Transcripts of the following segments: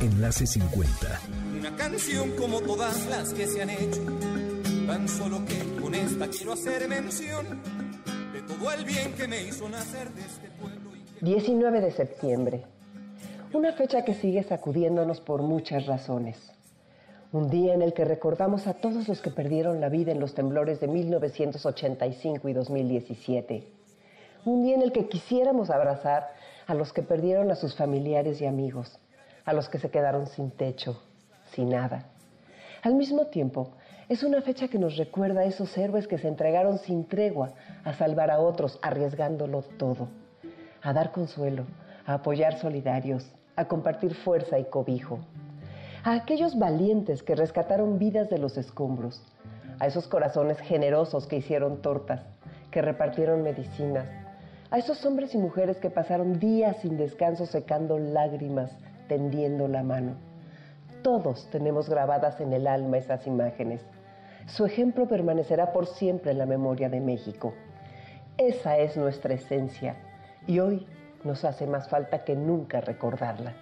Enlace 50. Una canción como todas las que se han hecho, tan solo que con esta quiero hacer mención de todo el bien que me hizo nacer de este pueblo. 19 de septiembre. Una fecha que sigue sacudiéndonos por muchas razones. Un día en el que recordamos a todos los que perdieron la vida en los temblores de 1985 y 2017. Un día en el que quisiéramos abrazar a los que perdieron a sus familiares y amigos a los que se quedaron sin techo, sin nada. Al mismo tiempo, es una fecha que nos recuerda a esos héroes que se entregaron sin tregua a salvar a otros, arriesgándolo todo, a dar consuelo, a apoyar solidarios, a compartir fuerza y cobijo, a aquellos valientes que rescataron vidas de los escombros, a esos corazones generosos que hicieron tortas, que repartieron medicinas, a esos hombres y mujeres que pasaron días sin descanso secando lágrimas, tendiendo la mano. Todos tenemos grabadas en el alma esas imágenes. Su ejemplo permanecerá por siempre en la memoria de México. Esa es nuestra esencia y hoy nos hace más falta que nunca recordarla.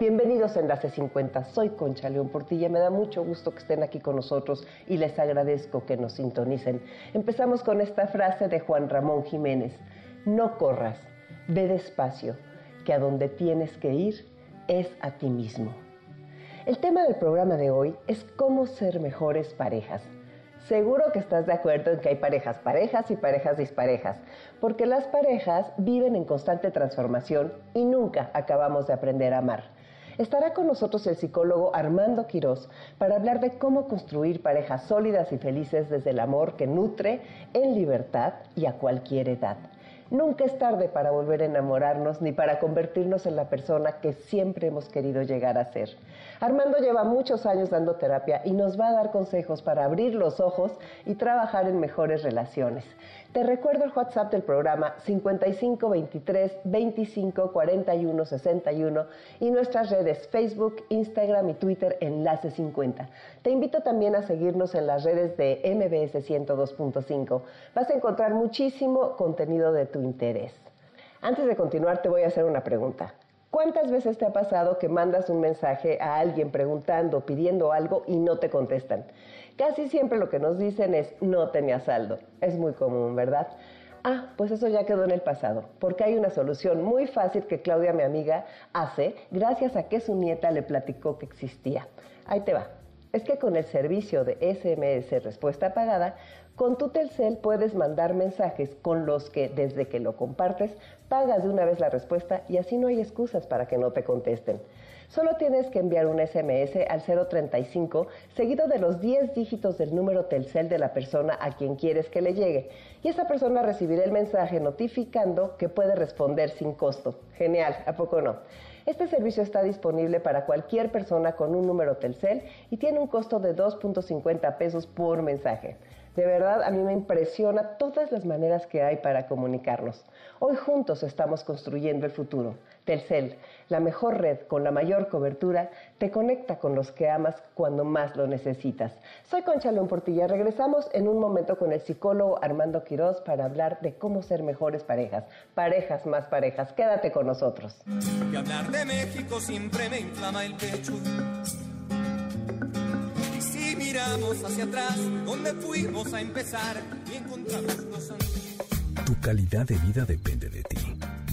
Bienvenidos a Enlace 50, soy Concha León Portilla, me da mucho gusto que estén aquí con nosotros y les agradezco que nos sintonicen. Empezamos con esta frase de Juan Ramón Jiménez, no corras, ve despacio, que a donde tienes que ir es a ti mismo. El tema del programa de hoy es cómo ser mejores parejas. Seguro que estás de acuerdo en que hay parejas parejas y parejas disparejas, porque las parejas viven en constante transformación y nunca acabamos de aprender a amar. Estará con nosotros el psicólogo Armando Quirós para hablar de cómo construir parejas sólidas y felices desde el amor que nutre en libertad y a cualquier edad. Nunca es tarde para volver a enamorarnos ni para convertirnos en la persona que siempre hemos querido llegar a ser. Armando lleva muchos años dando terapia y nos va a dar consejos para abrir los ojos y trabajar en mejores relaciones. Te recuerdo el WhatsApp del programa 5523 25 41 61 y nuestras redes Facebook, Instagram y Twitter Enlace 50. Te invito también a seguirnos en las redes de MBS 102.5. Vas a encontrar muchísimo contenido de tu interés. Antes de continuar te voy a hacer una pregunta. ¿Cuántas veces te ha pasado que mandas un mensaje a alguien preguntando, pidiendo algo y no te contestan? Casi siempre lo que nos dicen es no tenía saldo. Es muy común, ¿verdad? Ah, pues eso ya quedó en el pasado, porque hay una solución muy fácil que Claudia, mi amiga, hace gracias a que su nieta le platicó que existía. Ahí te va. Es que con el servicio de SMS Respuesta Pagada, con tu Telcel puedes mandar mensajes con los que desde que lo compartes pagas de una vez la respuesta y así no hay excusas para que no te contesten. Solo tienes que enviar un SMS al 035 seguido de los 10 dígitos del número Telcel de la persona a quien quieres que le llegue y esa persona recibirá el mensaje notificando que puede responder sin costo. Genial, ¿a poco no? Este servicio está disponible para cualquier persona con un número Telcel y tiene un costo de 2.50 pesos por mensaje. De verdad, a mí me impresiona todas las maneras que hay para comunicarnos. Hoy juntos estamos construyendo el futuro. Telcel, la mejor red con la mayor cobertura, te conecta con los que amas cuando más lo necesitas. Soy Concha León Portilla. Regresamos en un momento con el psicólogo Armando Quiroz para hablar de cómo ser mejores parejas. Parejas más parejas. Quédate con nosotros. Que hablar de México siempre me inflama el pecho miramos hacia atrás, donde fuimos a empezar y encontramos los Tu calidad de vida depende de ti.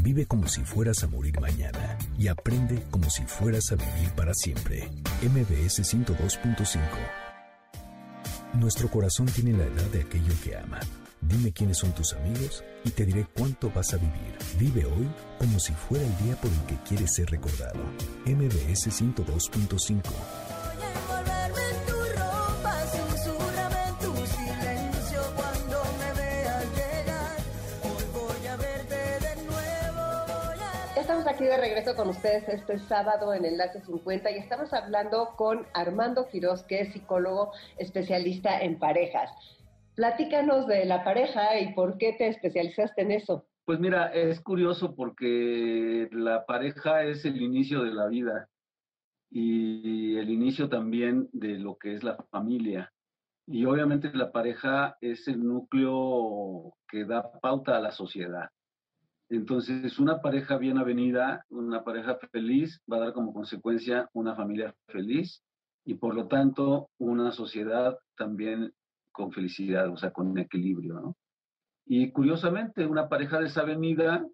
Vive como si fueras a morir mañana y aprende como si fueras a vivir para siempre. MBS 102.5 Nuestro corazón tiene la edad de aquello que ama. Dime quiénes son tus amigos y te diré cuánto vas a vivir. Vive hoy como si fuera el día por el que quieres ser recordado. MBS 102.5 aquí de regreso con ustedes este sábado en Enlace 50 y estamos hablando con Armando Quiroz, que es psicólogo especialista en parejas. Platícanos de la pareja y por qué te especializaste en eso. Pues mira, es curioso porque la pareja es el inicio de la vida y el inicio también de lo que es la familia. Y obviamente la pareja es el núcleo que da pauta a la sociedad. Entonces, una pareja bien avenida, una pareja feliz, va a dar como consecuencia una familia feliz y por lo tanto una sociedad también con felicidad, o sea, con equilibrio, ¿no? Y curiosamente, una pareja desavenida,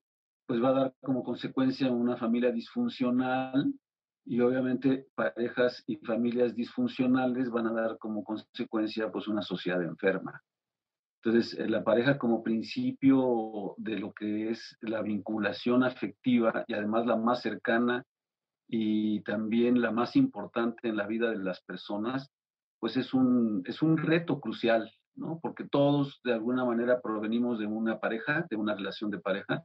pues va a dar como consecuencia una familia disfuncional y obviamente parejas y familias disfuncionales van a dar como consecuencia pues una sociedad enferma. Entonces, eh, la pareja como principio de lo que es la vinculación afectiva y además la más cercana y también la más importante en la vida de las personas, pues es un, es un reto crucial, ¿no? Porque todos de alguna manera provenimos de una pareja, de una relación de pareja.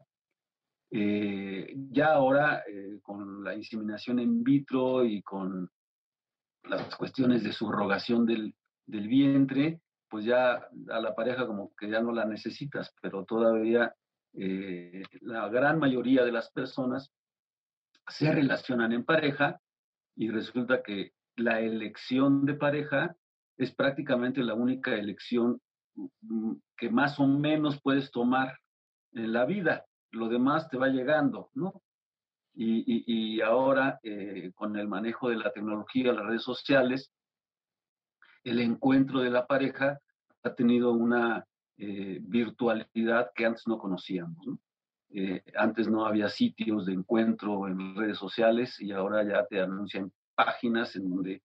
Eh, ya ahora, eh, con la inseminación in vitro y con las cuestiones de subrogación del, del vientre, pues ya a la pareja como que ya no la necesitas, pero todavía eh, la gran mayoría de las personas se relacionan en pareja y resulta que la elección de pareja es prácticamente la única elección mm, que más o menos puedes tomar en la vida. Lo demás te va llegando, ¿no? Y, ahora, eh, con el manejo de la tecnología, las redes sociales, el encuentro de la pareja ha tenido una eh, virtualidad que antes no conocíamos. Eh, antes no había sitios de encuentro en redes sociales y ahora ya te anuncian páginas en donde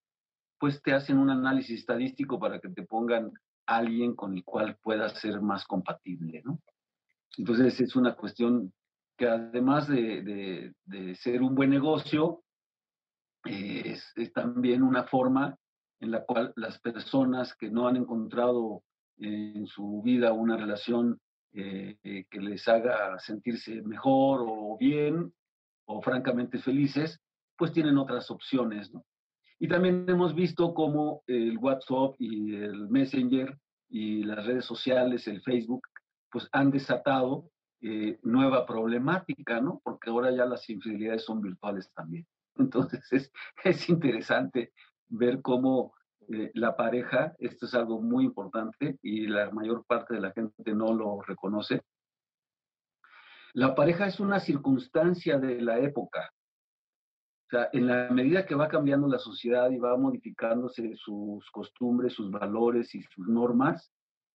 pues te hacen un análisis estadístico para que te pongan alguien con el cual puedas ser más compatible, ¿no? Entonces es una cuestión que además de, ser un buen negocio, eh, es, también una forma en la cual las personas que no han encontrado en su vida una relación eh, eh, que les haga sentirse mejor o bien o francamente felices, pues tienen otras opciones, ¿no? Y también hemos visto cómo el WhatsApp y el Messenger y las redes sociales, el Facebook, pues han desatado eh, nueva problemática, ¿no? Porque ahora ya las infidelidades son virtuales también. Entonces es, es interesante ver cómo eh, la pareja, esto es algo muy importante y la mayor parte de la gente no lo reconoce. La pareja es una circunstancia de la época. O sea, en la medida que va cambiando la sociedad y va modificándose sus costumbres, sus valores y sus normas,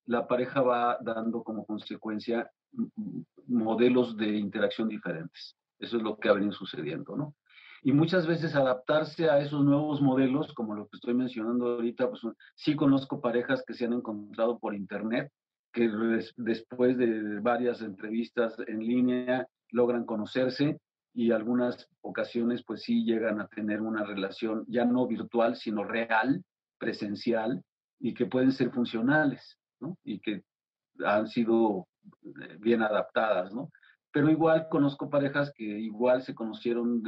la pareja va dando como consecuencia modelos de interacción diferentes. Eso es lo que ha venido sucediendo, ¿no? Y muchas veces adaptarse a esos nuevos modelos, como lo que estoy mencionando ahorita, pues sí conozco parejas que se han encontrado por internet, que después de varias entrevistas en línea logran conocerse y algunas ocasiones pues sí llegan a tener una relación ya no virtual, sino real, presencial, y que pueden ser funcionales, ¿no? Y que han sido eh, bien adaptadas, ¿no? Pero igual conozco parejas que igual se conocieron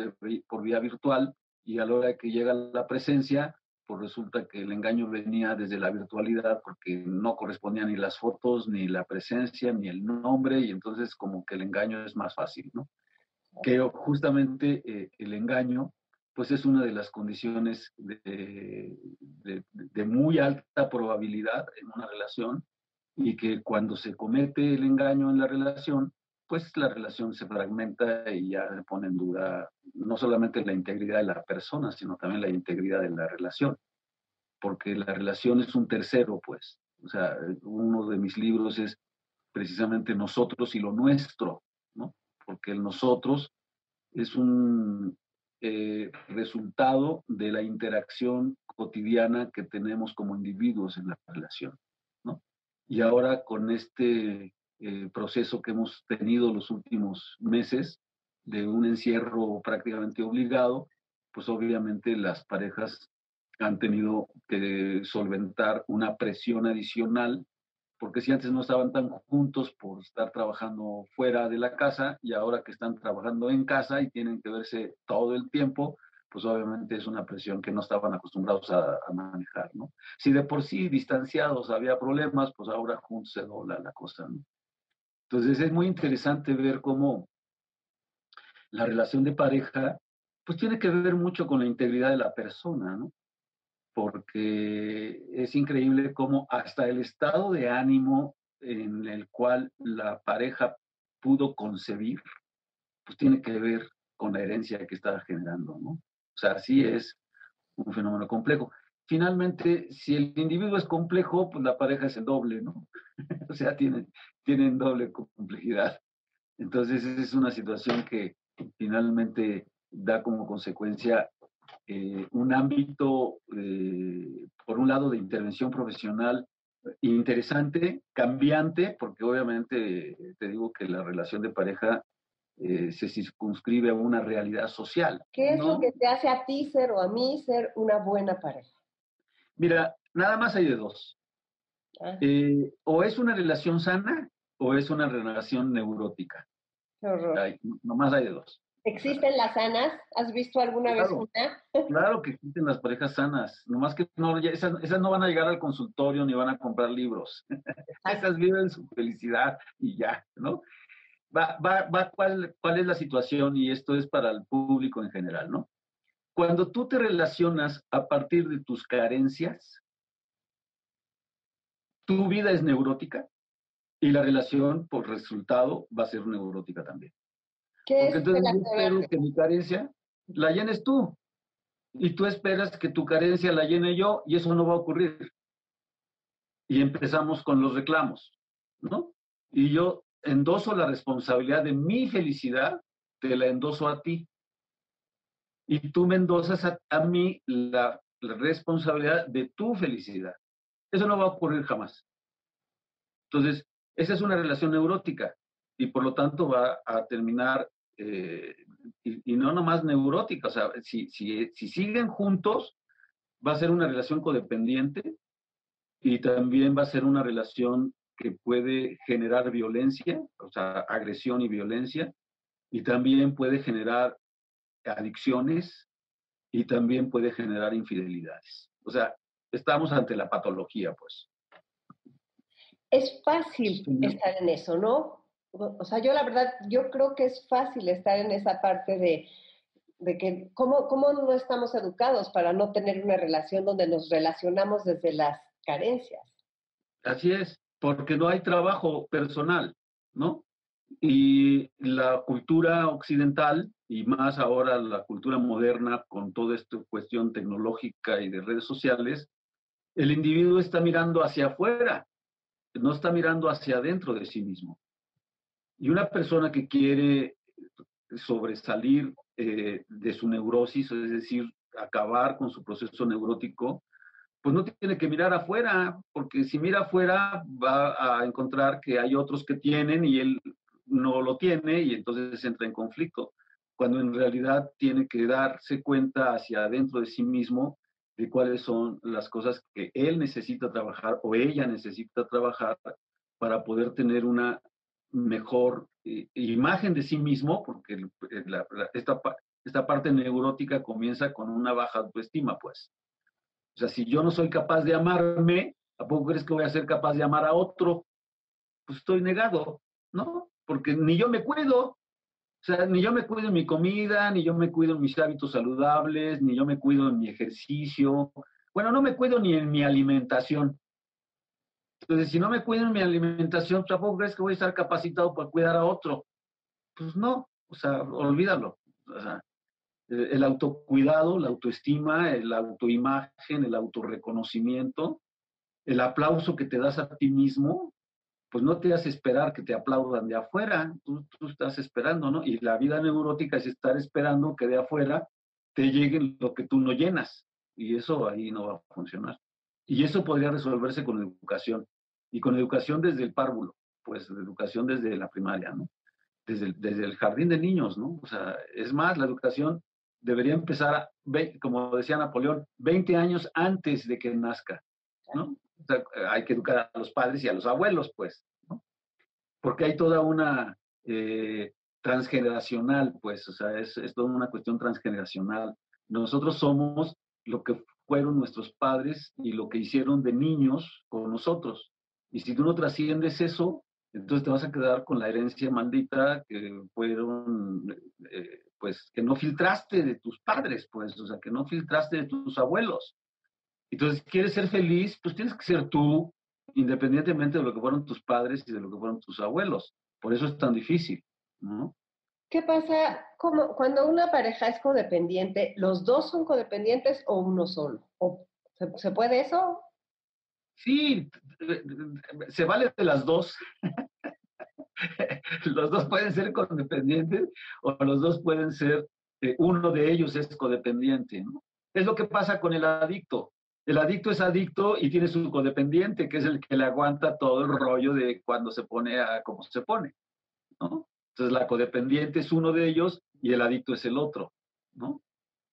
por vía virtual y a la hora que llega la presencia, pues resulta que el engaño venía desde la virtualidad porque no correspondían ni las fotos, ni la presencia, ni el nombre, y entonces como que el engaño es más fácil, ¿no? Que justamente eh, el engaño, pues es una de las condiciones de, de muy alta probabilidad en una relación y que cuando se comete el engaño en la relación, pues la relación se fragmenta y ya se pone en duda no solamente la integridad de la persona, sino también la integridad de la relación, porque la relación es un tercero, pues. O sea, uno de mis libros es precisamente nosotros y lo nuestro, ¿no? Porque el nosotros es un eh, resultado de la interacción cotidiana que tenemos como individuos en la relación, ¿no? Y ahora con este el proceso que hemos tenido los últimos meses de un encierro prácticamente obligado, pues obviamente las parejas han tenido que solventar una presión adicional porque si antes no estaban tan juntos por estar trabajando fuera de la casa y ahora que están trabajando en casa y tienen que verse todo el tiempo, pues obviamente es una presión que no estaban acostumbrados a, manejar, ¿no? Si de por sí distanciados había problemas, pues ahora juntos se dobla la cosa, ¿no? Entonces es muy interesante ver cómo la relación de pareja, pues tiene que ver mucho con la integridad de la persona, ¿no? Porque es increíble cómo hasta el estado de ánimo en el cual la pareja pudo concebir, pues tiene que ver con la herencia que está generando, ¿no? O sea, sí es un fenómeno complejo. Finalmente, si el individuo es complejo, pues la pareja es el doble, ¿no? o sea, tienen, tienen doble complejidad. Entonces, esa es una situación que finalmente da como consecuencia eh, un ámbito, eh, por un lado, de intervención profesional interesante, cambiante, porque obviamente te digo que la relación de pareja eh, se circunscribe a una realidad social. ¿Qué es lo que te hace a ti ser o a mí ser una buena pareja? Mira, nada más hay de dos. Ah. Eh, o es una relación sana o es una relación neurótica. Qué horror. nomás hay de dos. ¿Existen las sanas? ¿Has visto alguna vez una? claro que existen las parejas sanas, nomás que no, esas, esas, no van a llegar al consultorio ni van a comprar libros. esas viven su felicidad y ya, ¿no? va, va, va cuál, cuál es la situación y esto es para el público en general, ¿no? Cuando tú te relacionas a partir de tus carencias, tu vida es neurótica y la relación por resultado va a ser neurótica también. ¿Qué Porque entonces yo espero que mi carencia la llenes tú y tú esperas que tu carencia la llene yo y eso no va a ocurrir. Y empezamos con los reclamos, ¿no? Y yo endoso la responsabilidad de mi felicidad, te la endoso a ti. Y tú me endosas a, mí la, responsabilidad de tu felicidad. Eso no va a ocurrir jamás. Entonces, esa es una relación neurótica y por lo tanto va a terminar, eh, y, no nomás neurótica, o sea, si, si, si siguen juntos, va a ser una relación codependiente y también va a ser una relación que puede generar violencia, o sea, agresión y violencia, y también puede generar adicciones y también puede generar infidelidades. O sea, estamos ante la patología, pues. Es fácil estar en eso, ¿no? O sea, yo la verdad, yo creo que es fácil estar en esa parte de, de que, ¿cómo, ¿cómo no estamos educados para no tener una relación donde nos relacionamos desde las carencias? Así es porque no hay trabajo personal, ¿no? Y la cultura occidental, y más ahora la cultura moderna con toda esta cuestión tecnológica y de redes sociales, el individuo está mirando hacia afuera, no está mirando hacia adentro de sí mismo. Y una persona que quiere sobresalir eh, de su neurosis, es decir, acabar con su proceso neurótico, pues no tiene que mirar afuera, porque si mira afuera va a encontrar que hay otros que tienen y él no lo tiene y entonces entra en conflicto, cuando en realidad tiene que darse cuenta hacia adentro de sí mismo de cuáles son las cosas que él necesita trabajar o ella necesita trabajar para poder tener una mejor eh, imagen de sí mismo, porque esta, esta parte neurótica comienza con una baja autoestima, pues. O sea, si yo no soy capaz de amarme, ¿a poco crees que voy a ser capaz de amar a otro? Pues estoy negado, ¿no? Porque ni yo me cuido. O sea, ni yo me cuido en mi comida, ni yo me cuido en mis hábitos saludables, ni yo me cuido en mi ejercicio. Bueno, no me cuido ni en mi alimentación. Entonces, si no me cuido en mi alimentación, ¿tampoco crees que voy a estar capacitado para cuidar a otro? Pues no, o sea, olvídalo. O sea, el autocuidado, la autoestima, la autoimagen, el autorreconocimiento, el aplauso que te das a ti mismo, pues no te hace esperar que te aplaudan de afuera, tú, estás esperando, ¿no? Y la vida neurótica es estar esperando que de afuera te llegue lo que tú no llenas, y eso ahí no va a funcionar. Y eso podría resolverse con educación, y con educación desde el párvulo, pues educación desde la primaria, ¿no? Desde desde el jardín de niños, ¿no? O sea, es más, la educación debería empezar, como decía Napoleón, 20 años antes de que nazca, ¿no? Hay que educar a los padres y a los abuelos, pues. Porque hay toda una eh, transgeneracional, pues, o sea, es, es toda una cuestión transgeneracional. Nosotros somos lo que fueron nuestros padres y lo que hicieron de niños con nosotros. Y si tú no trasciendes eso, entonces te vas a quedar con la herencia maldita que fueron, eh, pues, que no filtraste de tus padres, pues, o sea, que no filtraste de tus abuelos. Entonces, quieres ser feliz, pues tienes que ser tú, independientemente de lo que fueron tus padres y de lo que fueron tus abuelos. Por eso es tan difícil, ¿no? ¿Qué pasa como cuando una pareja es codependiente? ¿Los dos son codependientes o uno solo? ¿O ¿se, puede eso? Sí, se vale de las dos. los dos pueden ser codependientes o los dos pueden ser, eh, uno de ellos es codependiente. ¿no? Es lo que pasa con el adicto. El adicto es adicto y tiene su codependiente, que es el que le aguanta todo el rollo de cuando se pone a como se pone. ¿no? Entonces la codependiente es uno de ellos y el adicto es el otro, ¿no?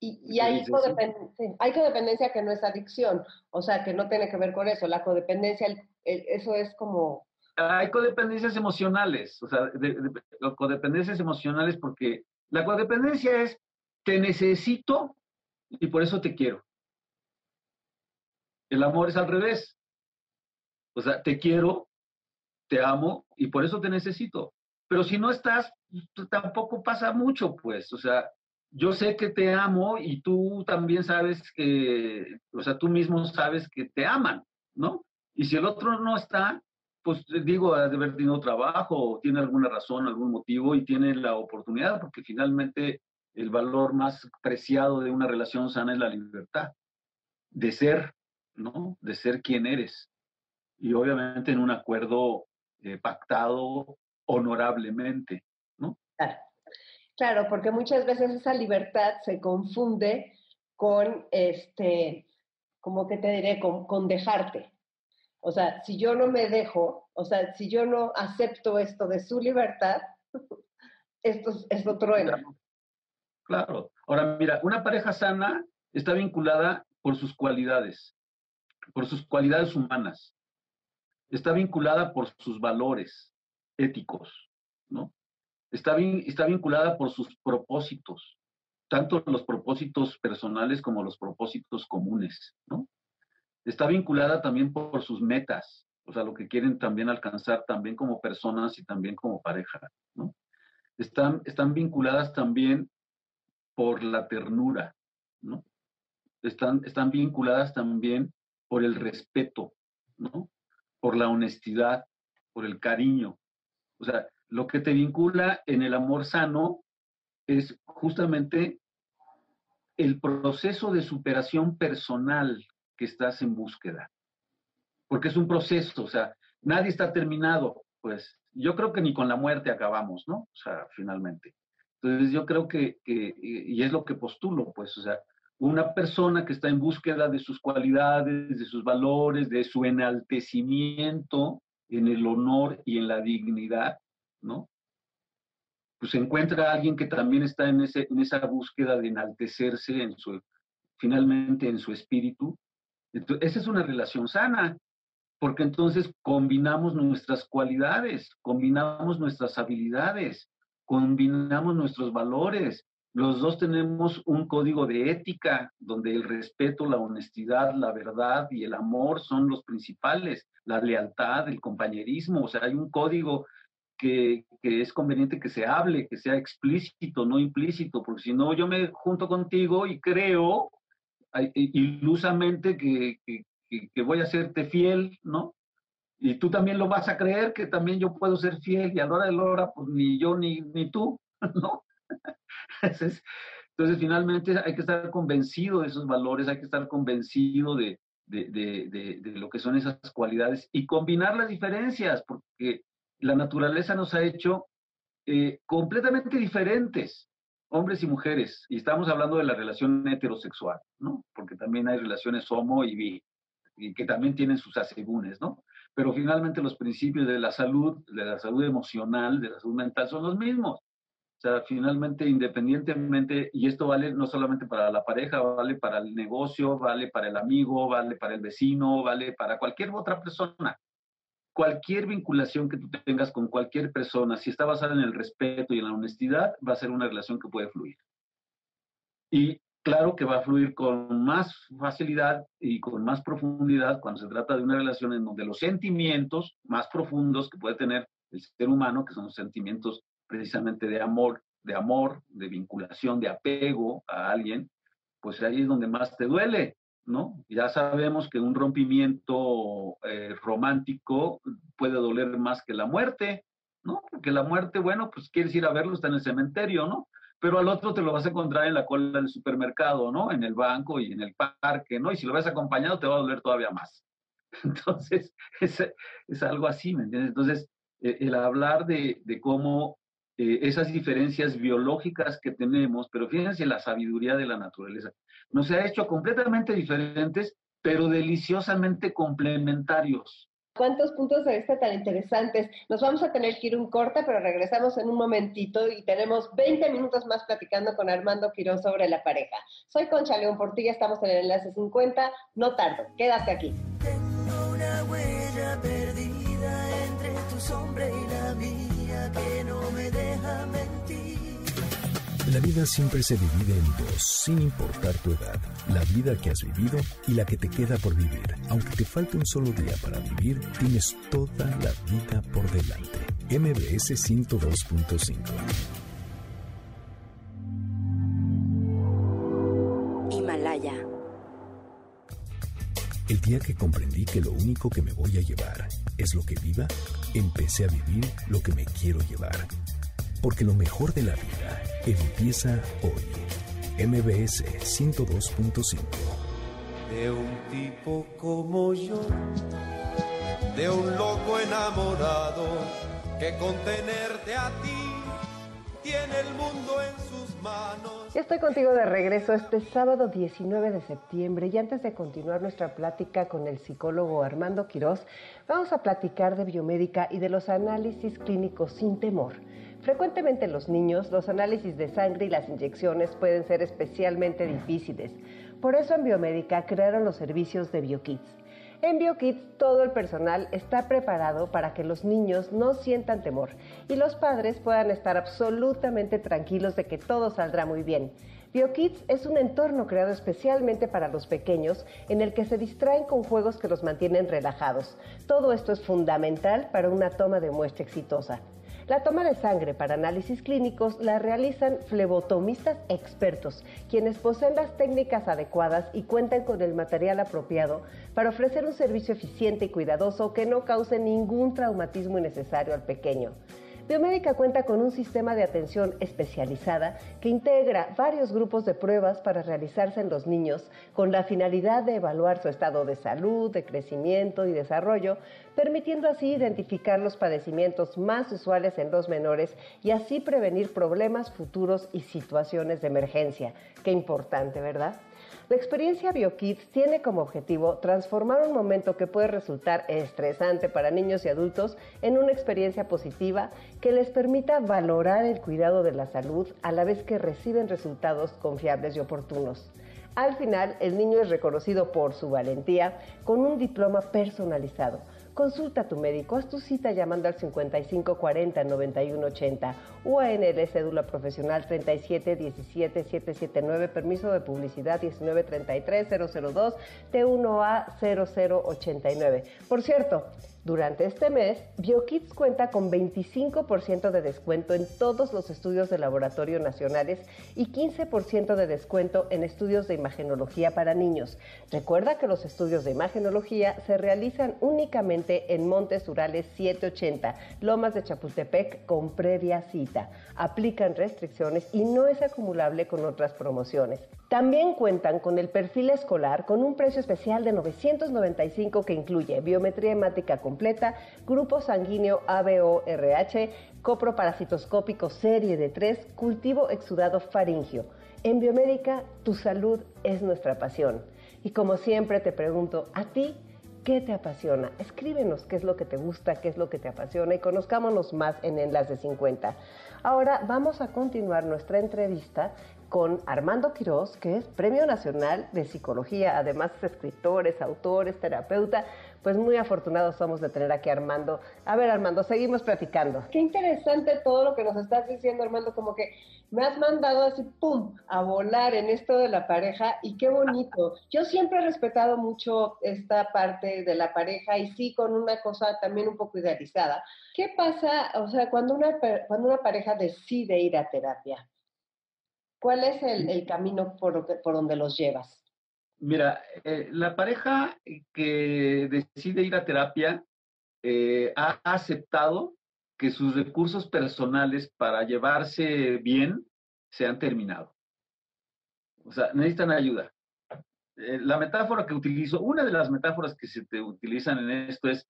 Y, hay, codependencia, hay, codependencia, que no es adicción, o sea, que no tiene que ver con eso. La codependencia, eso es como... Hay codependencias emocionales, o sea, codependencias emocionales porque la codependencia es te necesito y por eso te quiero. El amor es al revés. O sea, te quiero, te amo y por eso te necesito. Pero si no estás, pues, tampoco pasa mucho, pues. O sea, yo sé que te amo y tú también sabes que, o sea, tú mismo sabes que te aman, ¿no? Y si el otro no está, pues digo, ha de haber tenido trabajo, o tiene alguna razón, algún motivo y tiene la oportunidad, porque finalmente el valor más preciado de una relación sana es la libertad, de ser, ¿no? De ser quien eres. Y obviamente en un acuerdo eh, pactado honorablemente, ¿no? Claro. porque muchas veces esa libertad se confunde con, este, como que te diré, con, dejarte. O sea, si yo no me dejo, o sea, si yo no acepto esto de su libertad, esto, esto truena. Claro. Ahora, mira, una pareja sana está vinculada por sus cualidades, por sus cualidades humanas. Está vinculada por sus valores, éticos, ¿no? Está, está vinculada por sus propósitos, tanto los propósitos personales como los propósitos comunes, ¿no? Está vinculada también por sus metas, o sea, lo que quieren también alcanzar también como personas y también como pareja, ¿no? Están, están vinculadas también por la ternura, ¿no? Están, están vinculadas también por el respeto, ¿no? Por la honestidad, por el cariño, o sea, lo que te vincula en el amor sano es justamente el proceso de superación personal que estás en búsqueda. Porque es un proceso, o sea, nadie está terminado, pues yo creo que ni con la muerte acabamos, ¿no? O sea, finalmente. Entonces yo creo que, y es lo que postulo, pues, o sea, una persona que está en búsqueda de sus cualidades, de sus valores, de su enaltecimiento, en el honor y en la dignidad, ¿no? Pues encuentra a alguien que también está en, ese, en esa búsqueda de enaltecerse en su, finalmente en su espíritu. Esa es una relación sana, porque entonces combinamos nuestras cualidades, combinamos nuestras habilidades, combinamos nuestros valores, los dos tenemos un código de ética donde el respeto, la honestidad, la verdad y el amor son los principales, la lealtad, el compañerismo, o sea, hay un código que, es conveniente que se hable, que sea explícito, no implícito, porque si no yo me junto contigo y creo ilusamente que, que voy a serte fiel, ¿no? Y tú también lo vas a creer que también yo puedo ser fiel y a la hora de la hora, pues ni yo ni, ni tú, ¿no? Entonces, entonces, finalmente hay que estar convencido de esos valores, hay que estar convencido de, lo que son esas cualidades y combinar las diferencias, porque la naturaleza nos ha hecho eh, completamente diferentes, hombres y mujeres, y estamos hablando de la relación heterosexual, ¿no? Porque también hay relaciones homo y bi, y que también tienen sus asegúnes, ¿no? Pero finalmente los principios de la salud, de la salud emocional, de la salud mental son los mismos sea, finalmente, independientemente, y esto vale no solamente para la pareja, vale para el negocio, vale para el amigo, vale para el vecino, vale para cualquier otra persona. Cualquier vinculación que tú tengas con cualquier persona, si está basada en el respeto y en la honestidad, va a ser una relación que puede fluir. Y claro que va a fluir con más facilidad y con más profundidad cuando se trata de una relación en donde los sentimientos más profundos que puede tener el ser humano, que son los sentimientos precisamente de amor, de amor, de vinculación, de apego a alguien, pues ahí es donde más te duele, ¿no? Ya sabemos que un rompimiento eh, romántico puede doler más que la muerte, ¿no? Porque la muerte, bueno, pues quieres ir a verlo, está en el cementerio, ¿no? Pero al otro te lo vas a encontrar en la cola del supermercado, ¿no? En el banco y en el parque, ¿no? Y si lo ves acompañado te va a doler todavía más. Entonces, es, algo así, ¿me entiendes? Entonces, eh, el hablar de cómo eh, esas diferencias biológicas que tenemos, pero fíjense la sabiduría de la naturaleza, nos ha hecho completamente diferentes, pero deliciosamente complementarios. ¿Cuántos puntos de vista tan interesantes? Nos vamos a tener que ir un corte, pero regresamos en un momentito y tenemos 20 minutos más platicando con Armando Quirón sobre la pareja. Soy Concha León Portilla, estamos en el enlace 50. No tardo, quédate aquí. Tengo una huella perdida entre tu sombra y que no me deja mentir. La vida siempre se divide en dos, sin importar tu edad. La vida que has vivido y la que te queda por vivir. Aunque te falte un solo día para vivir, tienes toda la vida por delante. MBS 102.5 Himalaya. El día que comprendí que lo único que me voy a llevar es lo que viva, empecé a vivir lo que me quiero llevar. Porque lo mejor de la vida empieza hoy. MBS 102.5 De un tipo como yo, de un loco enamorado, que con tenerte a ti tiene el mundo en sus manos. Ya estoy contigo de regreso este sábado 19 de septiembre y antes de continuar nuestra plática con el psicólogo Armando Quirós, vamos a platicar de biomédica y de los análisis clínicos sin temor. Frecuentemente en los niños, los análisis de sangre y las inyecciones pueden ser especialmente difíciles. Por eso en Biomédica crearon los servicios de BioKids. En BioKids todo el personal está preparado para que los niños no sientan temor y los padres puedan estar absolutamente tranquilos de que todo saldrá muy bien. BioKids es un entorno creado especialmente para los pequeños en el que se distraen con juegos que los mantienen relajados. Todo esto es fundamental para una toma de muestra exitosa. La toma de sangre para análisis clínicos la realizan flebotomistas expertos, quienes poseen las técnicas adecuadas y cuentan con el material apropiado para ofrecer un servicio eficiente y cuidadoso que no cause ningún traumatismo innecesario al pequeño. Biomédica cuenta con un sistema de atención especializada que integra varios grupos de pruebas para realizarse en los niños con la finalidad de evaluar su estado de salud, de crecimiento y desarrollo, permitiendo así identificar los padecimientos más usuales en los menores y así prevenir problemas futuros y situaciones de emergencia. Qué importante, ¿verdad? La experiencia BioKids tiene como objetivo transformar un momento que puede resultar estresante para niños y adultos en una experiencia positiva que les permita valorar el cuidado de la salud a la vez que reciben resultados confiables y oportunos. Al final, el niño es reconocido por su valentía con un diploma personalizado Consulta a tu médico, haz tu cita llamando al 5540 9180 o ANL cédula profesional 3717779, permiso de publicidad 1933 002 T1A 0089. Por cierto, durante este mes, BioKids cuenta con 25% de descuento en todos los estudios de laboratorio nacionales y 15% de descuento en estudios de imagenología para niños. Recuerda que los estudios de imagenología se realizan únicamente en Montes Urales 780, Lomas de Chapultepec con previa cita. Aplican restricciones y no es acumulable con otras promociones. También cuentan con el perfil escolar con un precio especial de 995 que incluye biometría hemática completa, grupo sanguíneo ABO-RH, coproparasitoscópico serie de 3, cultivo exudado faringio. En Biomédica, tu salud es nuestra pasión. Y como siempre te pregunto, ¿a ti ¿Qué te apasiona? Escríbenos qué es lo que te gusta, qué es lo que te apasiona y conozcámonos más en Enlace 50. Ahora vamos a continuar nuestra entrevista con Armando Quiroz, que es Premio Nacional de Psicología, además es escritor, es autor, terapeuta. Pues muy afortunados somos de tener aquí Armando. A ver, Armando, seguimos platicando. Qué interesante todo lo que nos estás diciendo, Armando, como que me has mandado así, ¡pum!, a volar en esto de la pareja y qué bonito. Yo siempre he respetado mucho esta parte de la pareja y sí con una cosa también un poco idealizada. ¿Qué pasa, o sea, cuando una, cuando una pareja decide ir a terapia? ¿Cuál es el, camino por, por donde los llevas? Mira, eh, la pareja que decide ir a terapia eh, ha aceptado que sus recursos personales para llevarse bien se han terminado. O sea, necesitan ayuda. Eh, la metáfora que utilizo, una de las metáforas que se te utilizan en esto es,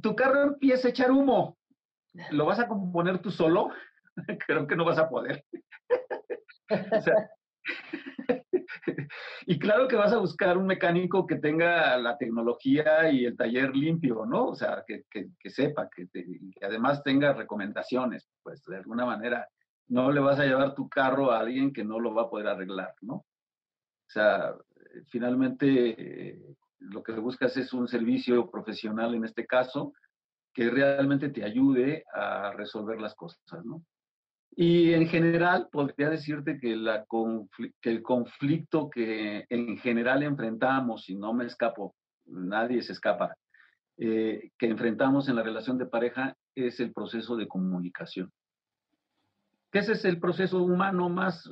tu carro empieza a echar humo, ¿lo vas a componer tú solo? Creo que no vas a poder. o sea, y claro que vas a buscar un mecánico que tenga la tecnología y el taller limpio, ¿no? O sea, que, sepa, que, además tenga recomendaciones, pues de alguna manera no le vas a llevar tu carro a alguien que no lo va a poder arreglar, ¿no? O sea, finalmente eh, lo que buscas es un servicio profesional en este caso que realmente te ayude a resolver las cosas, ¿no? Y en general, podría decirte que, la que el conflicto que en general enfrentamos, y no me escapo, nadie se escapa, eh, que enfrentamos en la relación de pareja es el proceso de comunicación. Que ese es el proceso humano más,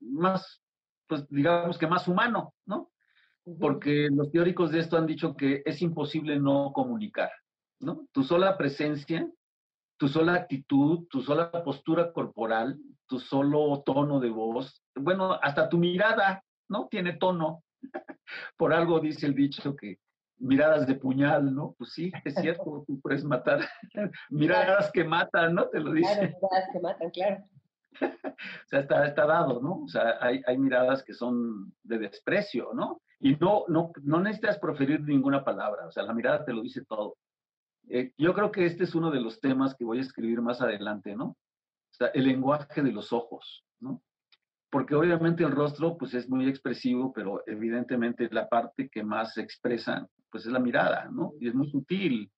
más, pues digamos que más humano, ¿no? Porque los teóricos de esto han dicho que es imposible no comunicar, ¿no? Tu sola presencia tu sola actitud, tu sola postura corporal, tu solo tono de voz, bueno, hasta tu mirada, ¿no? Tiene tono. Por algo dice el dicho que miradas de puñal, ¿no? Pues sí, es cierto, tú puedes matar. miradas que matan, ¿no? Te lo dice. Claro, miradas que matan, claro. o sea, está, está, dado, ¿no? O sea, hay, hay, miradas que son de desprecio, ¿no? Y no, no, no necesitas proferir ninguna palabra, o sea, la mirada te lo dice todo. Eh, yo creo que este es uno de los temas que voy a escribir más adelante, ¿no? O sea, el lenguaje de los ojos, ¿no? Porque obviamente el rostro, pues es muy expresivo, pero evidentemente la parte que más se expresa, pues es la mirada, ¿no? Y es muy sutil.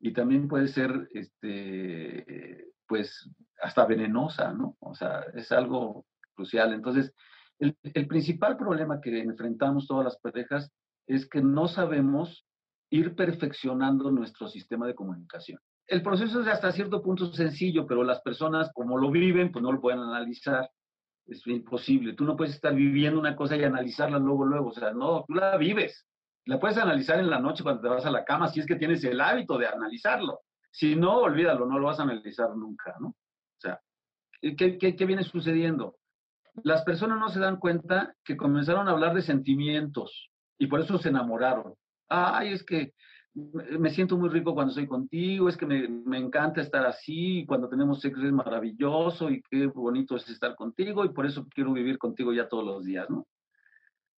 Y también puede ser, este, pues, hasta venenosa, ¿no? O sea, es algo crucial. Entonces, el, el principal problema que enfrentamos todas las parejas es que no sabemos ir perfeccionando nuestro sistema de comunicación. El proceso es hasta cierto punto sencillo, pero las personas como lo viven, pues no lo pueden analizar. Es imposible. Tú no puedes estar viviendo una cosa y analizarla luego, luego. O sea, no, tú la vives. La puedes analizar en la noche cuando te vas a la cama, si es que tienes el hábito de analizarlo. Si no, olvídalo, no lo vas a analizar nunca, ¿no? O sea, ¿qué, qué, qué viene sucediendo? Las personas no se dan cuenta que comenzaron a hablar de sentimientos y por eso se enamoraron ay, es que me siento muy rico cuando estoy contigo, es que me, me, encanta estar así, cuando tenemos sexo es maravilloso y qué bonito es estar contigo y por eso quiero vivir contigo ya todos los días, ¿no?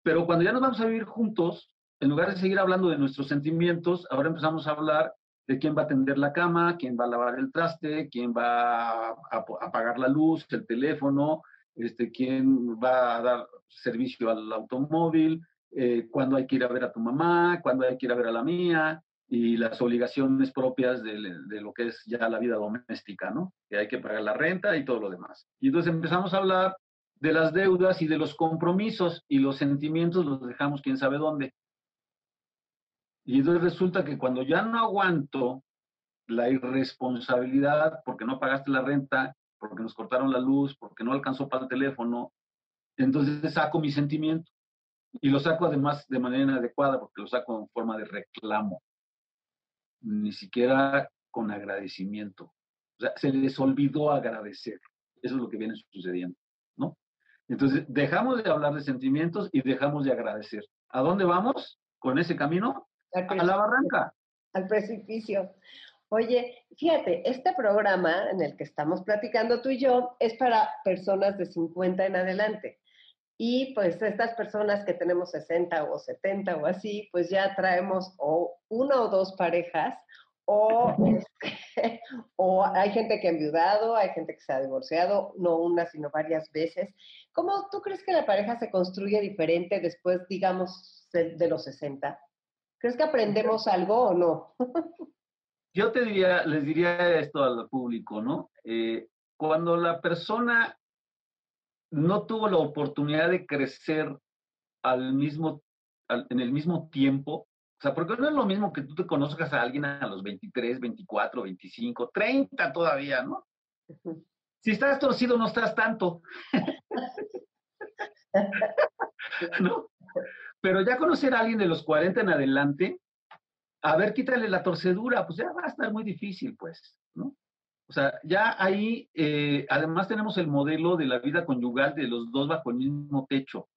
Pero cuando ya nos vamos a vivir juntos, en lugar de seguir hablando de nuestros sentimientos, ahora empezamos a hablar de quién va a tender la cama, quién va a lavar el traste, quién va a, apagar la luz, el teléfono, este, quién va a dar servicio al automóvil, eh, cuándo hay que ir a ver a tu mamá, cuándo hay que ir a ver a la mía, y las obligaciones propias de, lo que es ya la vida doméstica, ¿no? Que hay que pagar la renta y todo lo demás. Y entonces empezamos a hablar de las deudas y de los compromisos y los sentimientos los dejamos quién sabe dónde. Y entonces resulta que cuando ya no aguanto la irresponsabilidad porque no pagaste la renta, porque nos cortaron la luz, porque no alcanzó para el teléfono, entonces saco mi sentimiento. Y lo saco además de manera inadecuada porque lo saco en forma de reclamo, ni siquiera con agradecimiento. O sea, se les olvidó agradecer. Eso es lo que viene sucediendo, ¿no? Entonces, dejamos de hablar de sentimientos y dejamos de agradecer. ¿A dónde vamos con ese camino? A la barranca. Al precipicio. Oye, fíjate, este programa en el que estamos platicando tú y yo es para personas de 50 en adelante Y pues estas personas que tenemos 60 o 70 o así, pues ya traemos o una o dos parejas o, este, o hay gente que ha enviudado, hay gente que se ha divorciado, no una, sino varias veces. ¿Cómo tú crees que la pareja se construye diferente después, digamos, de, de los 60? ¿Crees que aprendemos algo o no? Yo te diría, les diría esto al público, ¿no? Eh, cuando la persona no tuvo la oportunidad de crecer al mismo, al- en el mismo tiempo, o sea, porque no es lo mismo que tú te conozcas a alguien a los 23, 24, 25, 30 todavía, ¿no? Si estás torcido no estás tanto, ¿no? Pero ya conocer a alguien de los 40 en adelante, a ver, quítale la torcedura, pues ya va a estar muy difícil, pues, ¿no? O sea, ya ahí, eh, además tenemos el modelo de la vida conyugal de los dos bajo el mismo techo.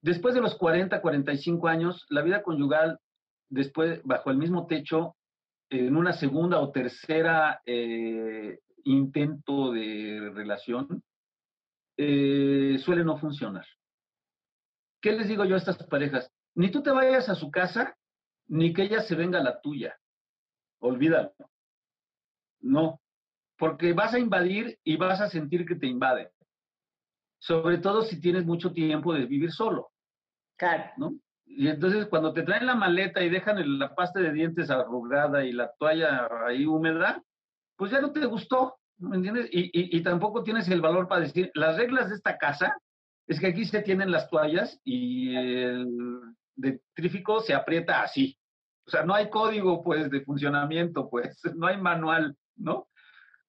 Después de los 40, 45 años, la vida conyugal, después, bajo el mismo techo, en una segunda o tercera eh, intento de relación, eh, suele no funcionar. ¿Qué les digo yo a estas parejas? Ni tú te vayas a su casa, ni que ella se venga a la tuya. Olvídalo. No, porque vas a invadir y vas a sentir que te invaden. Sobre todo si tienes mucho tiempo de vivir solo, Claro. ¿no? Y entonces cuando te traen la maleta y dejan la pasta de dientes arrugada y la toalla ahí húmeda, pues ya no te gustó, ¿me entiendes? Y, y- y tampoco tienes el valor para decir, las reglas de esta casa es que aquí se tienen las toallas y el detrífico se aprieta así. O sea, no hay código, pues, de funcionamiento, pues, no hay manual, ¿no?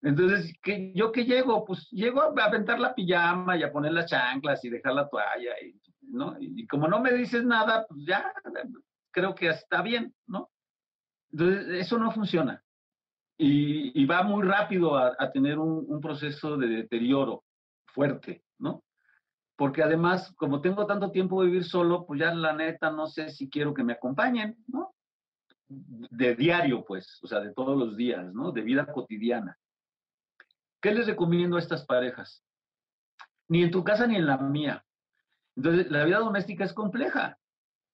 Entonces, ¿qué- ¿yo qué llego? Pues llego a aventar la pijama y a poner las chanclas y dejar la toalla, y, ¿no? Y, como no me dices nada, pues ya creo que está bien, ¿no? Entonces, eso no funciona. Y, y va muy rápido a, tener un, un proceso de deterioro fuerte, ¿no? Porque además, como tengo tanto tiempo de vivir solo, pues ya la neta no sé si quiero que me acompañen, ¿no? De diario, pues, o sea, de todos los días, ¿no? De vida cotidiana. ¿Qué les recomiendo a estas parejas? Ni en tu casa ni en la mía. Entonces, la vida doméstica es compleja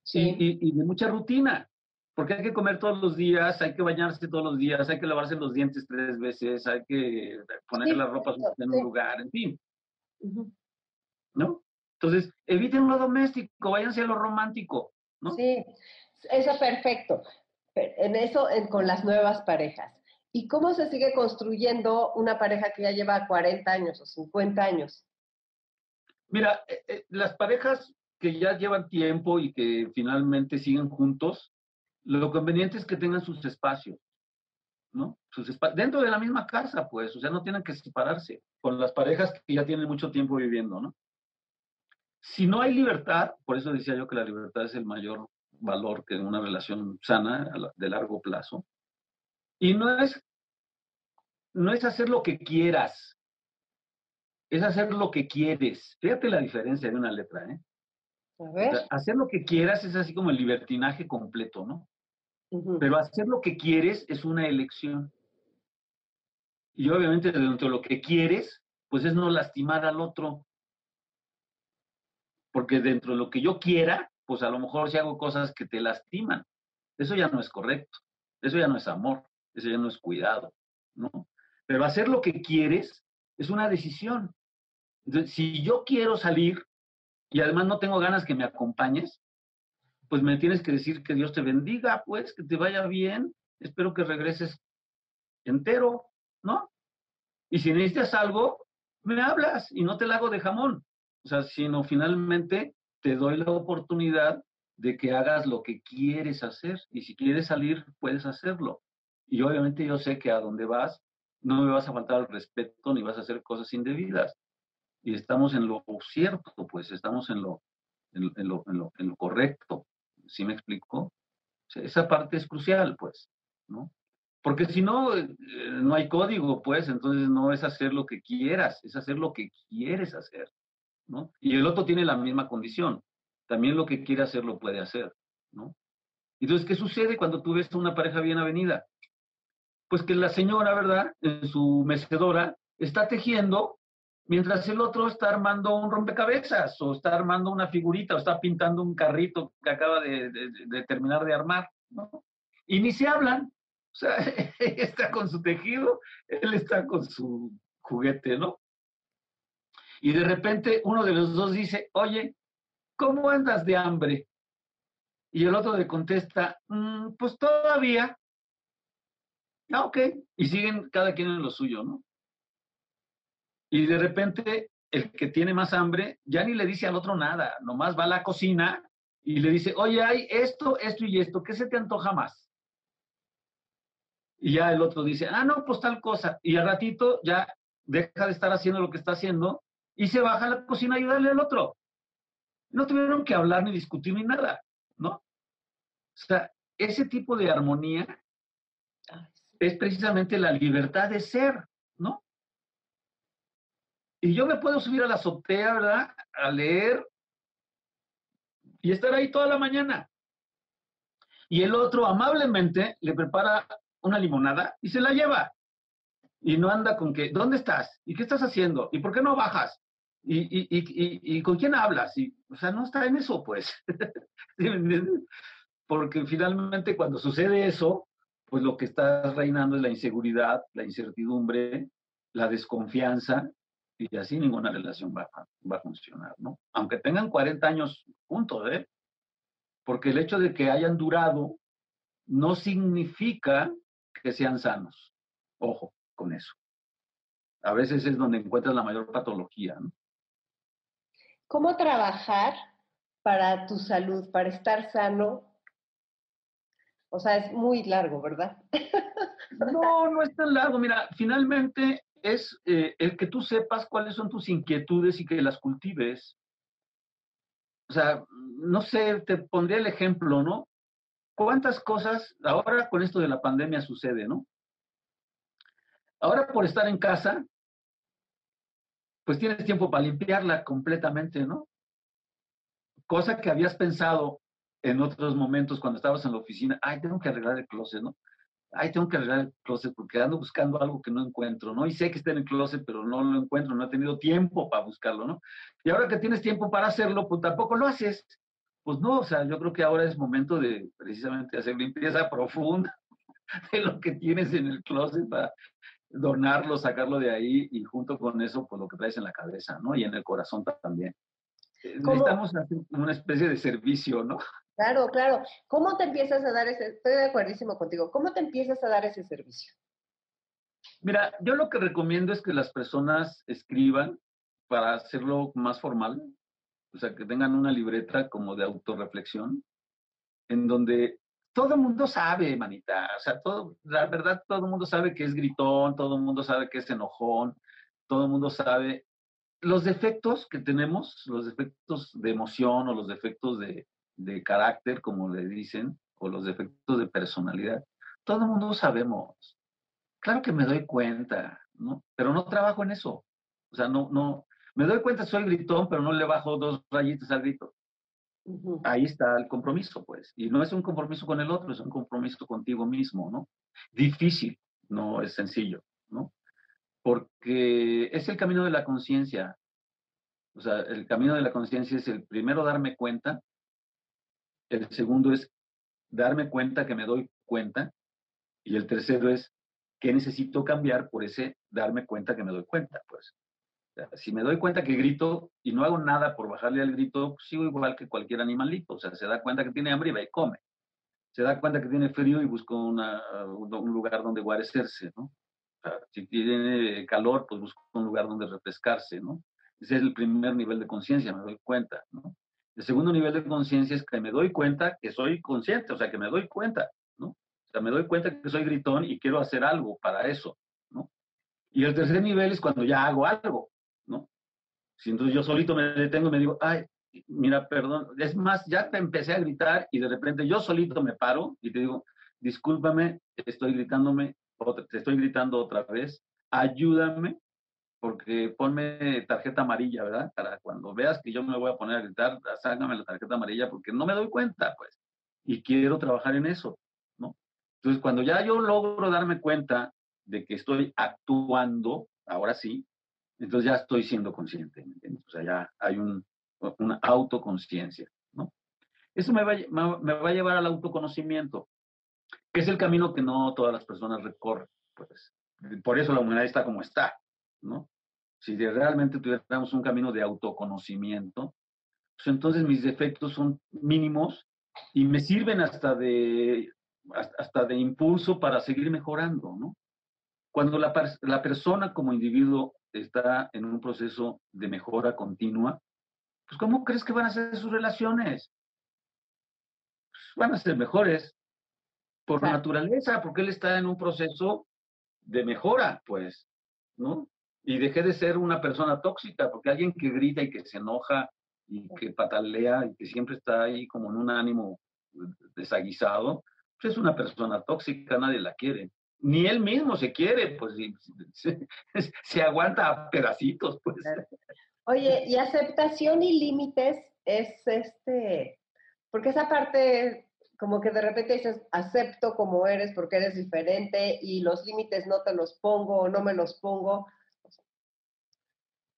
Sí. y, y- y de mucha rutina, porque hay que comer todos los días, hay que bañarse todos los días, hay que lavarse los dientes tres veces, hay que poner Sí, la ropa sucia en sí. un lugar, en fin. ¿no? Entonces, eviten lo doméstico, váyanse a lo romántico, ¿no? Sí, eso perfecto. En eso, en- con las nuevas parejas. ¿Y cómo se sigue construyendo una pareja que ya lleva 40 años o 50 años? Mira, eh, eh, las parejas que ya llevan tiempo y que finalmente siguen juntos, lo conveniente es que tengan sus espacios, ¿no? Sus espa- dentro de la misma casa, pues, o sea, no tienen que separarse con las parejas que ya tienen mucho tiempo viviendo, ¿no? Si no hay libertad, por eso decía yo que la libertad es el mayor valor que en una relación sana de largo plazo, y no es, no es hacer lo que quieras, es hacer lo que quieres. Fíjate la diferencia de una letra, ¿eh? A O ver. sea, hacer lo que quieras es así como el libertinaje completo, ¿no? Pero hacer lo que quieres es una elección. Y obviamente dentro de lo que quieres, pues es no lastimar al otro. Porque dentro de lo que yo quiera, pues a lo mejor si hago cosas que te lastiman. Eso ya no es correcto. Eso ya no es amor. Eso ya no es cuidado, ¿no? Pero hacer lo que quieres es una decisión. Entonces, si yo quiero salir y además no tengo ganas que me acompañes, pues me tienes que decir que Dios te bendiga, pues, que te vaya bien, espero que regreses entero, ¿no? Y si necesitas algo, me hablas y no te la hago de jamón, o sea, sino finalmente te doy la oportunidad de que hagas lo que quieres hacer y si quieres salir, puedes hacerlo. Y obviamente yo sé que a donde vas, no me vas a faltar el respeto ni vas a hacer cosas indebidas. Y estamos en lo cierto, pues estamos en lo, en, en lo, en lo, en lo correcto. ¿Sí me explico? Esa parte es crucial, pues, ¿no? Porque si no, eh, no hay código, pues, entonces no es hacer lo que quieras, es hacer lo que quieres hacer, ¿no? Y el otro tiene la misma condición. También lo que quiere hacer lo puede hacer, ¿no? Entonces, ¿qué sucede cuando tú ves a una pareja bien avenida? Pues que la señora, ¿verdad? En su mecedora está tejiendo mientras el otro está armando un rompecabezas o está armando una figurita o está pintando un carrito que acaba de, terminar de armar, ¿no? Y ni se hablan. O sea, está con su tejido, él está con su juguete, ¿no? Y de repente uno de los dos dice, oye, ¿cómo andas de hambre? Y el otro le contesta, "Mm, pues todavía. Ah, ok. Y siguen cada quien en lo suyo, ¿no? Y de repente el que tiene más hambre ya ni le dice al otro nada, nomás va a la cocina y le dice, oye, hay esto, esto y esto, ¿qué se te antoja más? Y ya el otro dice, ah, no, pues tal cosa. Y al ratito ya deja de estar haciendo lo que está haciendo y se baja a la cocina a ayudarle al otro. No tuvieron que hablar ni discutir ni nada, ¿no? O sea, ese tipo de armonía es precisamente la libertad de ser, ¿no? Y yo me puedo subir a la azotea, ¿verdad? A leer y estar ahí toda la mañana. Y el otro amablemente le prepara una limonada y se la lleva. Y no anda con que, ¿dónde estás? ¿Y qué estás haciendo? ¿Y por qué no bajas? ¿Y, con quién hablas? Y, o sea, no está en eso, pues. Porque finalmente cuando sucede eso, pues lo que está reinando es la inseguridad, la incertidumbre, la desconfianza, y así ninguna relación va, a- va a funcionar, ¿no? Aunque tengan 40 años juntos, ¿eh? Porque el hecho de que hayan durado no significa que sean sanos. Ojo con eso. A veces es donde encuentras la mayor patología, ¿no? ¿Cómo trabajar para tu salud, para estar sano? O sea, es muy largo, ¿verdad? No, no es tan largo. Mira, finalmente es eh, el que tú sepas cuáles son tus inquietudes y que las cultives. O sea, no sé, te pondría el ejemplo, ¿no? ¿Cuántas cosas ahora con esto de la pandemia sucede, ¿no? Ahora por estar en casa, pues tienes tiempo para limpiarla completamente, ¿no? Cosa que habías pensado en otros momentos cuando estabas en la oficina, ay, tengo que arreglar el closet, ¿no? Ay, tengo que arreglar el closet porque ando buscando algo que no encuentro, ¿no? Y sé que está en el closet, pero no lo encuentro, no he tenido tiempo para buscarlo, ¿no? Y ahora que tienes tiempo para hacerlo, pues tampoco lo haces. Pues no, o sea, yo creo que ahora es momento de precisamente hacer limpieza profunda de lo que tienes en el closet para donarlo, sacarlo de ahí y junto con eso, pues lo que traes en la cabeza, ¿no? Y en el corazón también. Eh, ¿Cómo? Necesitamos hacer una especie de servicio, ¿no? Claro, claro. ¿Cómo te empiezas a dar ese, estoy de acuerdísimo contigo, ¿cómo te empiezas a dar ese servicio? Mira, yo lo que recomiendo es que las personas escriban para hacerlo más formal, o sea, que tengan una libreta como de autorreflexión, en donde todo el mundo sabe, manita, o sea, todo, la verdad, todo el mundo sabe que es gritón, todo el mundo sabe que es enojón, todo el mundo sabe los defectos que tenemos, los defectos de emoción o los defectos de, de carácter, como le dicen, o los defectos de personalidad, todo el mundo sabemos. Claro que me doy cuenta, ¿no? Pero no trabajo en eso. O sea, no, no, me doy cuenta soy gritón, pero no le bajo dos rayitas al grito. Ujú. Ahí está el compromiso, pues. Y no es un compromiso con el otro, es un compromiso contigo mismo, ¿no? Difícil, no es sencillo, ¿no? Porque es el camino de la conciencia. O sea, el camino de la conciencia es el primero darme cuenta, el segundo es darme cuenta que me doy cuenta, y el tercero es que necesito cambiar por ese darme cuenta que me doy cuenta, pues. Si me doy cuenta que grito y no hago nada por bajarle al grito, pues sigo igual que cualquier animalito. O sea, se da cuenta que tiene hambre y va y come. Se da cuenta que tiene frío y busca un lugar donde guarecerse, ¿no? Si tiene calor, pues busca un lugar donde refrescarse, ¿no? Ese es el primer nivel de conciencia, me doy cuenta, ¿no? El segundo nivel de conciencia es que me doy cuenta que soy consciente, o sea, que me doy cuenta, ¿no? O sea, me doy cuenta que soy gritón y quiero hacer algo para eso, ¿no? Y el tercer nivel es cuando ya hago algo, ¿no? Si entonces yo solito me detengo y me digo, ay, mira, perdón, es más, ya te empecé a gritar y de repente yo solito me paro y te digo, discúlpame, estoy gritándome, te estoy gritando otra vez, ayúdame, porque ponme tarjeta amarilla, ¿verdad? Para cuando veas que yo me voy a poner a gritar, sácame la tarjeta amarilla porque no me doy cuenta, pues, y quiero trabajar en eso, ¿no? Entonces, cuando ya yo logro darme cuenta de que estoy actuando, ahora sí, entonces ya estoy siendo consciente, ¿me entiendes? O sea, ya hay un, una autoconciencia, ¿no? Eso me va, a- me va a llevar al autoconocimiento, que es el camino que no todas las personas recorren, pues. Por eso la humanidad está como está, ¿no? Si realmente tuviéramos un camino de autoconocimiento, pues entonces mis defectos son mínimos y me sirven hasta de, hasta de impulso para seguir mejorando, ¿no? Cuando la, la persona como individuo está en un proceso de mejora continua, pues ¿cómo crees que van a ser sus relaciones? Pues, van a ser mejores por naturaleza, porque él está en un proceso de mejora, pues, ¿no? Y dejé de ser una persona tóxica, porque alguien que grita y que se enoja y que patalea y que siempre está ahí como en un ánimo desaguisado, pues es una persona tóxica, nadie la quiere. Ni él mismo se quiere, pues se aguanta a pedacitos, pues. Oye, y aceptación y límites es este, porque esa parte como que de repente dices, acepto como eres porque eres diferente y los límites no te los pongo o no me los pongo.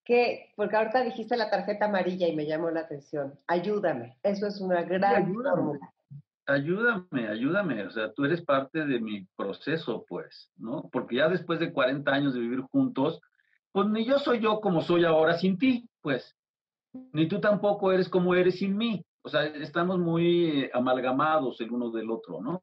¿Qué? Porque ahorita dijiste la tarjeta amarilla y me llamó la atención. Ayúdame. Eso es una gran ayúdame. fórmula. ayúdame, ayúdame, o sea, tú eres parte de mi proceso, pues, ¿no? Porque ya después de 40 años de vivir juntos, pues ni yo soy yo como soy ahora sin ti, pues, ni tú tampoco eres como eres sin mí, o sea, estamos muy amalgamados el uno del otro, ¿no?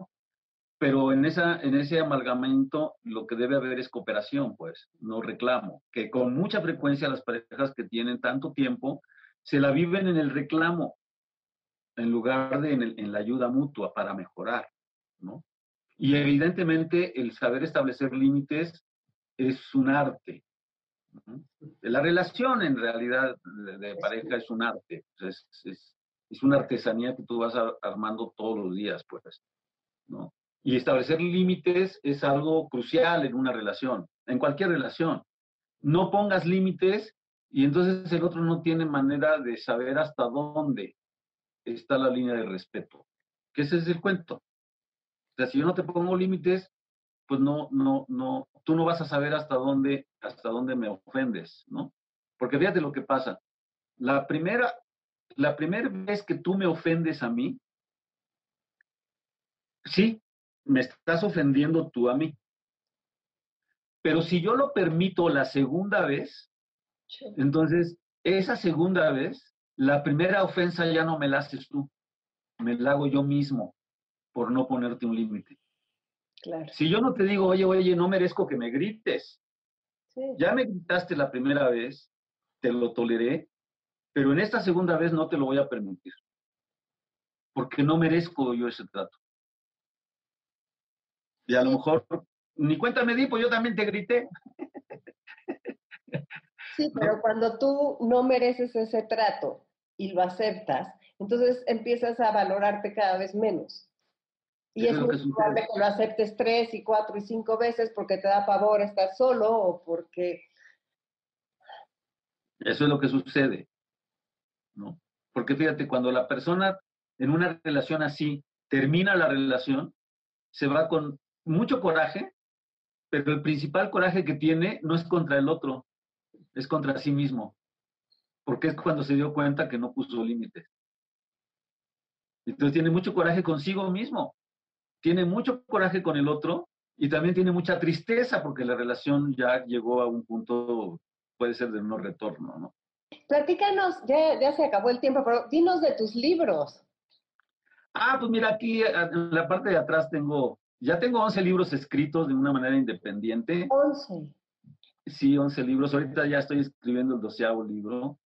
Pero en, esa, en ese amalgamento lo que debe haber es cooperación, pues, no reclamo, que con mucha frecuencia las parejas que tienen tanto tiempo se la viven en el reclamo, en lugar de en, el- en la ayuda mutua para mejorar, ¿no? Y evidentemente el saber establecer límites es un arte. ¿no? La relación en realidad de, de pareja es un arte, es, es- es una artesanía que tú vas a- armando todos los días, pues, ¿no? Y establecer límites es algo crucial en una relación, en cualquier relación. No pongas límites y entonces el otro no tiene manera de saber hasta dónde está la línea de respeto. Que ese es el cuento. O sea, si yo no te pongo límites, pues no, no, no, tú no vas a saber hasta dónde, hasta dónde me ofendes, ¿no? Porque fíjate lo que pasa. La primera, la primera vez que tú me ofendes a mí, sí, me estás ofendiendo tú a mí. Pero si yo lo permito la segunda vez, entonces esa segunda vez, la primera ofensa ya no me la haces tú, me la hago yo mismo por no ponerte un límite. Claro. Si yo no te digo, oye, oye, no merezco que me grites, Sí. ya me gritaste la primera vez, te lo toleré, pero en esta segunda vez no te lo voy a permitir, porque no merezco yo ese trato. Y a lo mejor ni cuenta me di, pues yo también te grité. Sí, pero cuando tú no mereces ese trato y lo aceptas, entonces empiezas a valorarte cada vez menos. Y Eso es muy probable que lo aceptes tres y cuatro y cinco veces porque te da pavor estar solo o porque... Eso es lo que sucede, ¿no? Porque fíjate, cuando la persona en una relación así termina la relación, se va con mucho coraje, pero el principal coraje que tiene no es contra el otro, es contra sí mismo, porque es cuando se dio cuenta que no puso límites. Entonces tiene mucho coraje consigo mismo, tiene mucho coraje con el otro y también tiene mucha tristeza porque la relación ya llegó a un punto, puede ser de no retorno, ¿no? Platícanos, ya, ya se acabó el tiempo, pero dinos de tus libros. Ah, pues mira, aquí en la parte de atrás tengo, ya tengo 11 libros escritos de una manera independiente. Once. Sí, 11 libros. Ahorita ya estoy escribiendo el doceavo libro.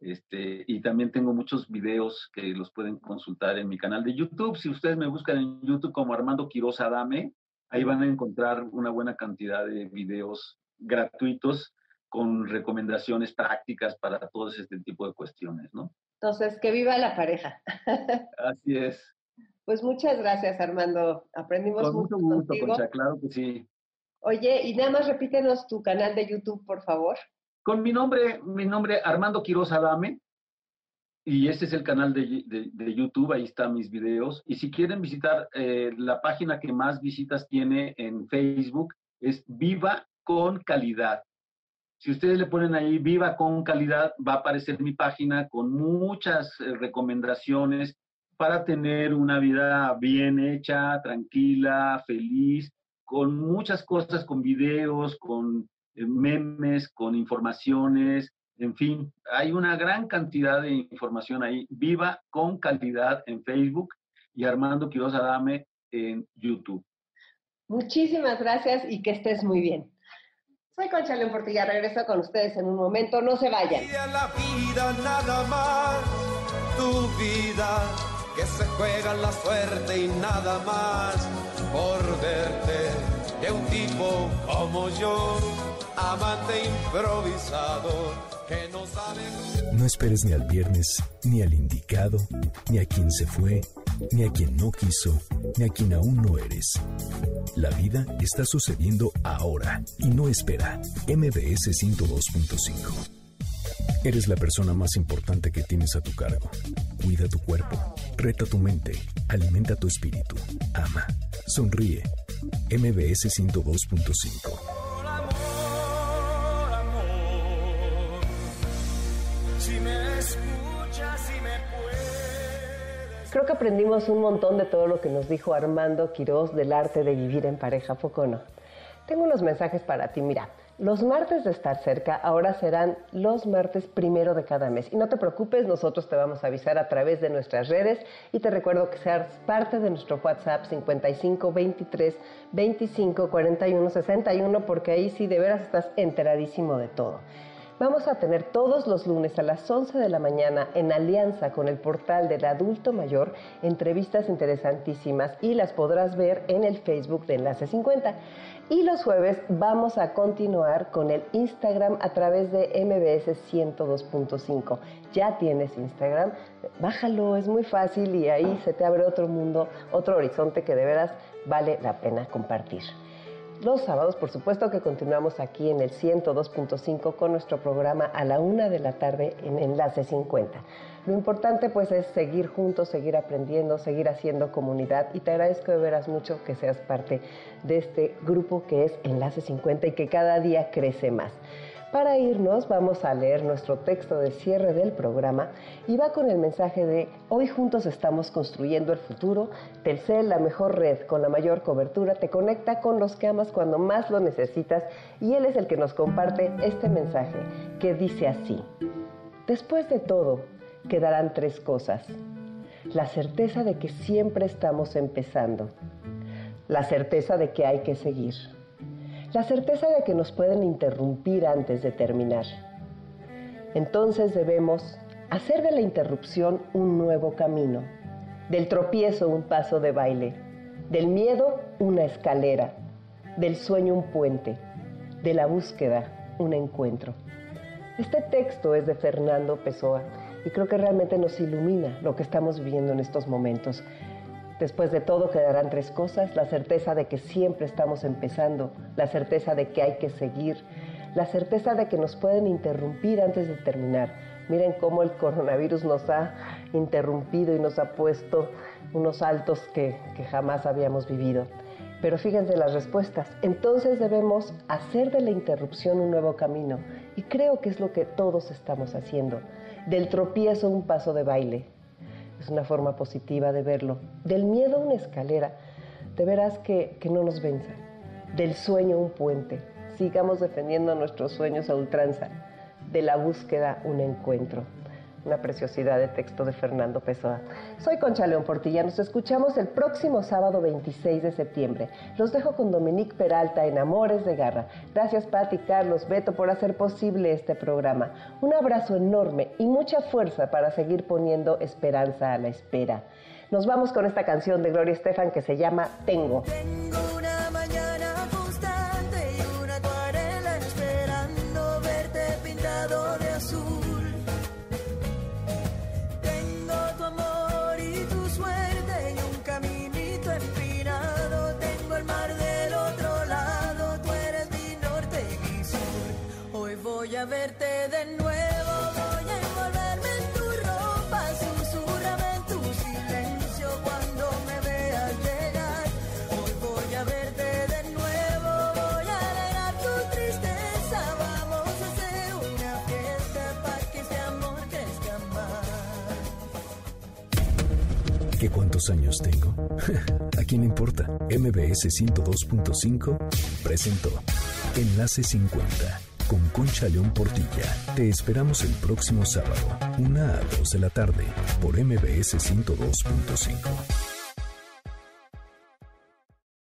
Este, y también tengo muchos videos que los pueden consultar en mi canal de YouTube. Si ustedes me buscan en YouTube como Armando Quiroz Adame, ahí van a encontrar una buena cantidad de videos gratuitos con recomendaciones prácticas para todos este tipo de cuestiones, ¿no? Entonces, que viva la pareja. Así es. Pues muchas gracias, Armando. Aprendimos Con mucho mucho gusto. Concha, claro que sí. Oye, y nada más repítenos tu canal de YouTube, por favor. Con mi nombre, mi nombre Armando Quiroz Adame, y este es el canal de, de- de YouTube, ahí están mis videos. Y si quieren visitar eh, la página que más visitas tiene en Facebook, es Viva con Calidad. Si ustedes le ponen ahí viva con calidad, va a aparecer mi página con muchas eh, recomendaciones para tener una vida bien hecha, tranquila, feliz, con muchas cosas, con videos, con eh, memes, con informaciones, en fin, hay una gran cantidad de información ahí. Viva con calidad en Facebook y Armando Quiroz Adame en YouTube. Muchísimas gracias y que estés muy bien. Soy Concha León Portilla, regreso con ustedes en un momento, no se vayan. Y a la vida nada más, tu vida, que se juega la suerte y nada más por verte de un tipo como yo, amante improvisado, que no sabe... No esperes ni al viernes, ni al indicado, ni a quien se fue, ni a quien no quiso, ni a quien aún no eres. La vida está sucediendo ahora y no espera. MBS 102.5. Eres la persona más importante que tienes a tu cargo. Cuida tu cuerpo, reta tu mente, alimenta tu espíritu, ama, sonríe. MBS 102.5. Amor, amor, si me escuchas, si me puedes. Creo que aprendimos un montón de todo lo que nos dijo Armando Quiroz del arte de vivir en pareja, ¿a ¿poco no? Tengo unos mensajes para ti, mira. Los martes de estar cerca ahora serán los martes primero de cada mes. Y no te preocupes, nosotros te vamos a avisar a través de nuestras redes y te recuerdo que seas parte de nuestro WhatsApp 55 23 25 41 61 porque ahí sí de veras estás enteradísimo de todo. Vamos a tener todos los lunes a las 11 de la mañana en alianza con el portal del adulto mayor entrevistas interesantísimas y las podrás ver en el Facebook de Enlace 50. Y los jueves vamos a continuar con el Instagram a través de MBS 102.5. Ya tienes Instagram, bájalo, es muy fácil y ahí se te abre otro mundo, otro horizonte que de veras vale la pena compartir. Los sábados, por supuesto que continuamos aquí en el 102.5 con nuestro programa a la una de la tarde en Enlace 50. Lo importante pues es seguir juntos, seguir aprendiendo, seguir haciendo comunidad y te agradezco de veras mucho que seas parte de este grupo que es Enlace 50 y que cada día crece más. Para irnos vamos a leer nuestro texto de cierre del programa y va con el mensaje de hoy juntos estamos construyendo el futuro. Telcel, la mejor red con la mayor cobertura, te conecta con los que amas cuando más lo necesitas y él es el que nos comparte este mensaje que dice así. Después de todo, quedarán tres cosas. La certeza de que siempre estamos empezando. La certeza de que hay que seguir la certeza de que nos pueden interrumpir antes de terminar. Entonces debemos hacer de la interrupción un nuevo camino, del tropiezo un paso de baile, del miedo una escalera, del sueño un puente, de la búsqueda un encuentro. Este texto es de Fernando Pessoa y creo que realmente nos ilumina lo que estamos viviendo en estos momentos. Después de todo quedarán tres cosas, la certeza de que siempre estamos empezando, la certeza de que hay que seguir, la certeza de que nos pueden interrumpir antes de terminar. Miren cómo el coronavirus nos ha interrumpido y nos ha puesto unos saltos que, que jamás habíamos vivido. Pero fíjense las respuestas. Entonces debemos hacer de la interrupción un nuevo camino. Y creo que es lo que todos estamos haciendo. Del tropiezo un paso de baile, es una forma positiva de verlo. Del miedo una escalera, de veras que, que no nos venza. Del sueño un puente, sigamos defendiendo nuestros sueños a ultranza. De la búsqueda un encuentro. Una preciosidad de texto de Fernando Pessoa. Soy Concha León Portilla. Nos escuchamos el próximo sábado 26 de septiembre. Los dejo con Dominique Peralta en Amores de Garra. Gracias, Pati, Carlos, Beto, por hacer posible este programa. Un abrazo enorme y mucha fuerza para seguir poniendo esperanza a la espera. Nos vamos con esta canción de Gloria Estefan que se llama. Tengo años tengo? ¿A quién importa? MBS 102.5 presentó Enlace 50 con Concha León Portilla. Te esperamos el próximo sábado, 1 a 2 de la tarde, por MBS 102.5.